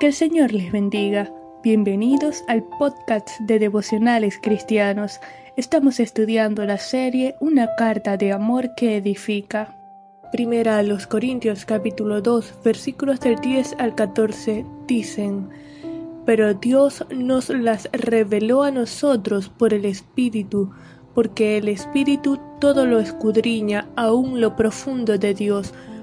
Que el Señor les bendiga. Bienvenidos al podcast de devocionales cristianos. Estamos estudiando la serie Una carta de amor que edifica. Primera a los Corintios capítulo 2 versículos del 10 al 14 dicen, Pero Dios nos las reveló a nosotros por el Espíritu, porque el Espíritu todo lo escudriña aún lo profundo de Dios,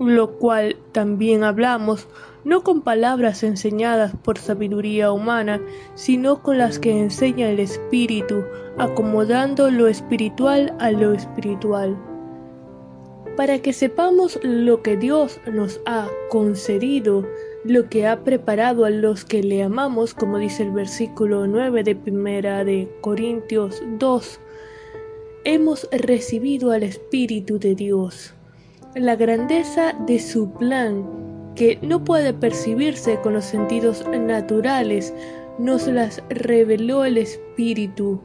lo cual también hablamos no con palabras enseñadas por sabiduría humana, sino con las que enseña el Espíritu, acomodando lo espiritual a lo espiritual. Para que sepamos lo que Dios nos ha concedido, lo que ha preparado a los que le amamos, como dice el versículo 9 de primera de Corintios 2, hemos recibido al Espíritu de Dios. La grandeza de su plan que no puede percibirse con los sentidos naturales, nos las reveló el Espíritu,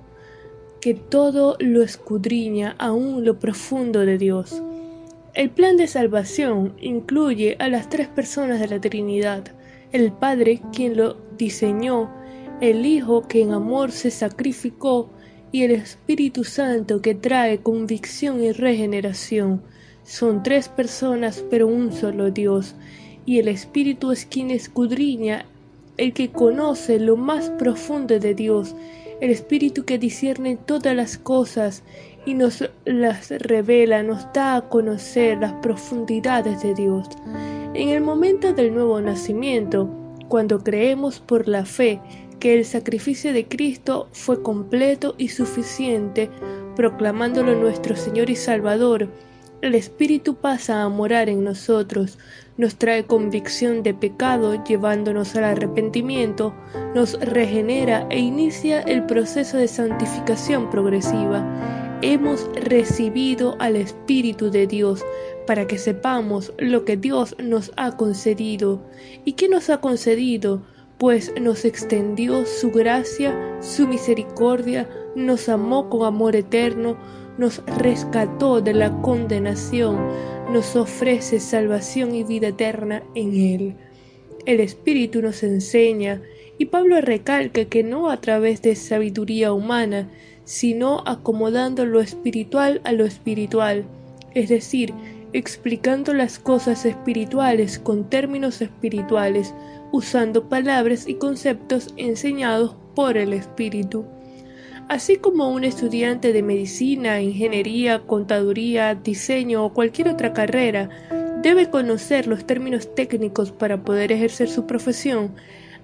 que todo lo escudriña aún lo profundo de Dios. El plan de salvación incluye a las tres personas de la Trinidad, el Padre quien lo diseñó, el Hijo que en amor se sacrificó y el Espíritu Santo que trae convicción y regeneración. Son tres personas pero un solo Dios y el Espíritu es quien escudriña, el que conoce lo más profundo de Dios, el Espíritu que discierne todas las cosas y nos las revela, nos da a conocer las profundidades de Dios. En el momento del nuevo nacimiento, cuando creemos por la fe que el sacrificio de Cristo fue completo y suficiente, proclamándolo nuestro Señor y Salvador, el Espíritu pasa a morar en nosotros, nos trae convicción de pecado llevándonos al arrepentimiento, nos regenera e inicia el proceso de santificación progresiva. Hemos recibido al Espíritu de Dios para que sepamos lo que Dios nos ha concedido. ¿Y qué nos ha concedido? Pues nos extendió su gracia, su misericordia, nos amó con amor eterno, nos rescató de la condenación, nos ofrece salvación y vida eterna en Él. El Espíritu nos enseña, y Pablo recalca que no a través de sabiduría humana, sino acomodando lo espiritual a lo espiritual, es decir, explicando las cosas espirituales con términos espirituales, usando palabras y conceptos enseñados por el Espíritu. Así como un estudiante de medicina, ingeniería, contaduría, diseño o cualquier otra carrera debe conocer los términos técnicos para poder ejercer su profesión,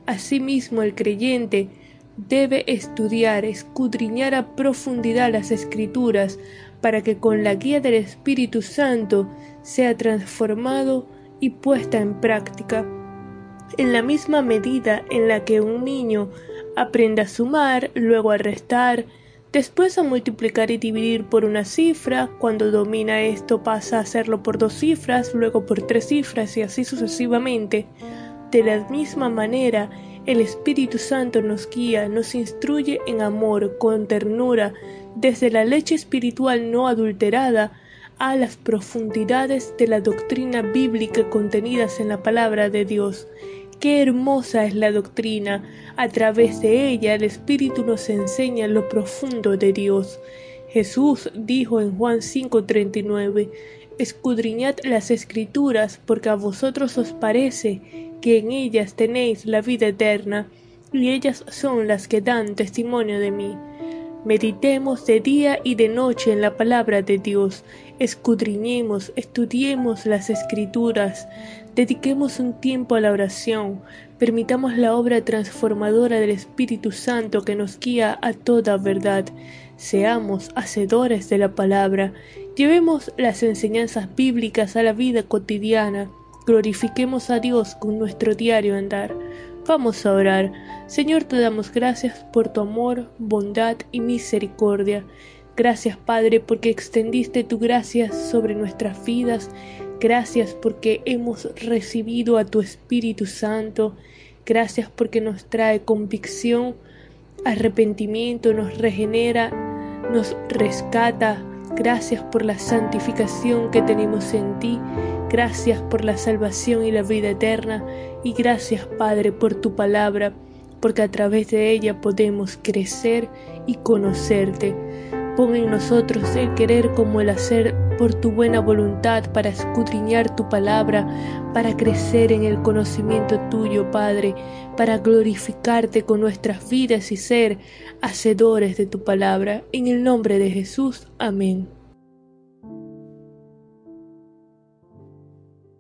asimismo el creyente debe estudiar, escudriñar a profundidad las escrituras para que con la guía del Espíritu Santo sea transformado y puesta en práctica. En la misma medida en la que un niño aprende a sumar, luego a restar, después a multiplicar y dividir por una cifra, cuando domina esto pasa a hacerlo por dos cifras, luego por tres cifras y así sucesivamente. De la misma manera, el Espíritu Santo nos guía, nos instruye en amor, con ternura, desde la leche espiritual no adulterada a las profundidades de la doctrina bíblica contenidas en la palabra de Dios. Qué hermosa es la doctrina. A través de ella el Espíritu nos enseña lo profundo de Dios. Jesús dijo en Juan 5:39, Escudriñad las escrituras, porque a vosotros os parece que en ellas tenéis la vida eterna, y ellas son las que dan testimonio de mí. Meditemos de día y de noche en la palabra de Dios, escudriñemos, estudiemos las escrituras, dediquemos un tiempo a la oración, permitamos la obra transformadora del Espíritu Santo que nos guía a toda verdad, seamos hacedores de la palabra, llevemos las enseñanzas bíblicas a la vida cotidiana, glorifiquemos a Dios con nuestro diario andar. Vamos a orar. Señor, te damos gracias por tu amor, bondad y misericordia. Gracias, Padre, porque extendiste tu gracia sobre nuestras vidas. Gracias porque hemos recibido a tu Espíritu Santo. Gracias porque nos trae convicción, arrepentimiento, nos regenera, nos rescata. Gracias por la santificación que tenemos en ti. Gracias por la salvación y la vida eterna. Y gracias, Padre, por tu palabra, porque a través de ella podemos crecer y conocerte. Pon en nosotros el querer como el hacer por tu buena voluntad para escudriñar tu palabra, para crecer en el conocimiento tuyo, Padre, para glorificarte con nuestras vidas y ser hacedores de tu palabra. En el nombre de Jesús. Amén.